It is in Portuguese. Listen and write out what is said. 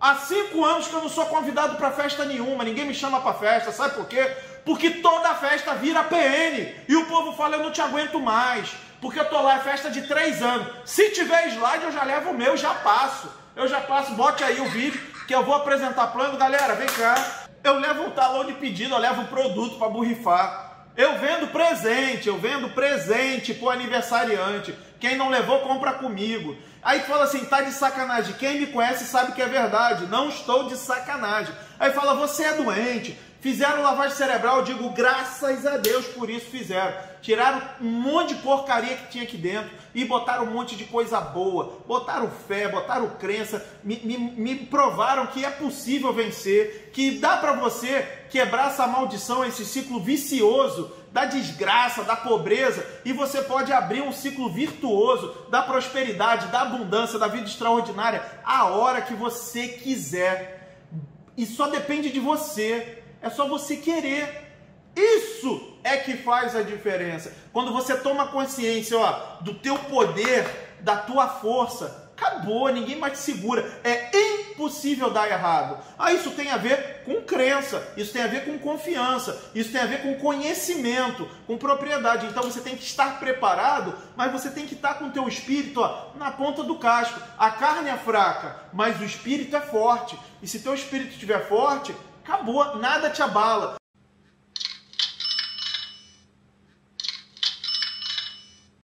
Há cinco anos que eu não sou convidado para festa nenhuma, ninguém me chama para festa, sabe por quê? Porque toda festa vira PN e o povo fala: eu não te aguento mais, porque eu tô lá, é festa de três anos. Se tiver slide, eu já levo o meu, já passo. Eu já passo, bote aí o vídeo que eu vou apresentar plano. Galera, vem cá. Eu levo um talão de pedido, eu levo um produto para borrifar. Eu vendo presente, eu vendo presente pro aniversariante. Quem não levou, compra comigo. Aí tu fala assim, tá de sacanagem. Quem me conhece sabe que é verdade. Não estou de sacanagem. Aí fala, você é doente. Fizeram lavagem cerebral, eu digo, graças a Deus por isso fizeram. Tiraram um monte de porcaria que tinha aqui dentro e botaram um monte de coisa boa. Botaram fé, botaram crença, me, me, me provaram que é possível vencer, que dá para você quebrar essa maldição, esse ciclo vicioso da desgraça, da pobreza, e você pode abrir um ciclo virtuoso da prosperidade, da abundância, da vida extraordinária a hora que você quiser. E só depende de você. É só você querer. Isso é que faz a diferença. Quando você toma consciência ó, do teu poder, da tua força, acabou, ninguém mais te segura. É impossível dar errado. Ah, isso tem a ver com crença, isso tem a ver com confiança, isso tem a ver com conhecimento, com propriedade. Então você tem que estar preparado, mas você tem que estar com o teu espírito ó, na ponta do casco. A carne é fraca, mas o espírito é forte. E se teu espírito estiver forte, acabou, nada te abala.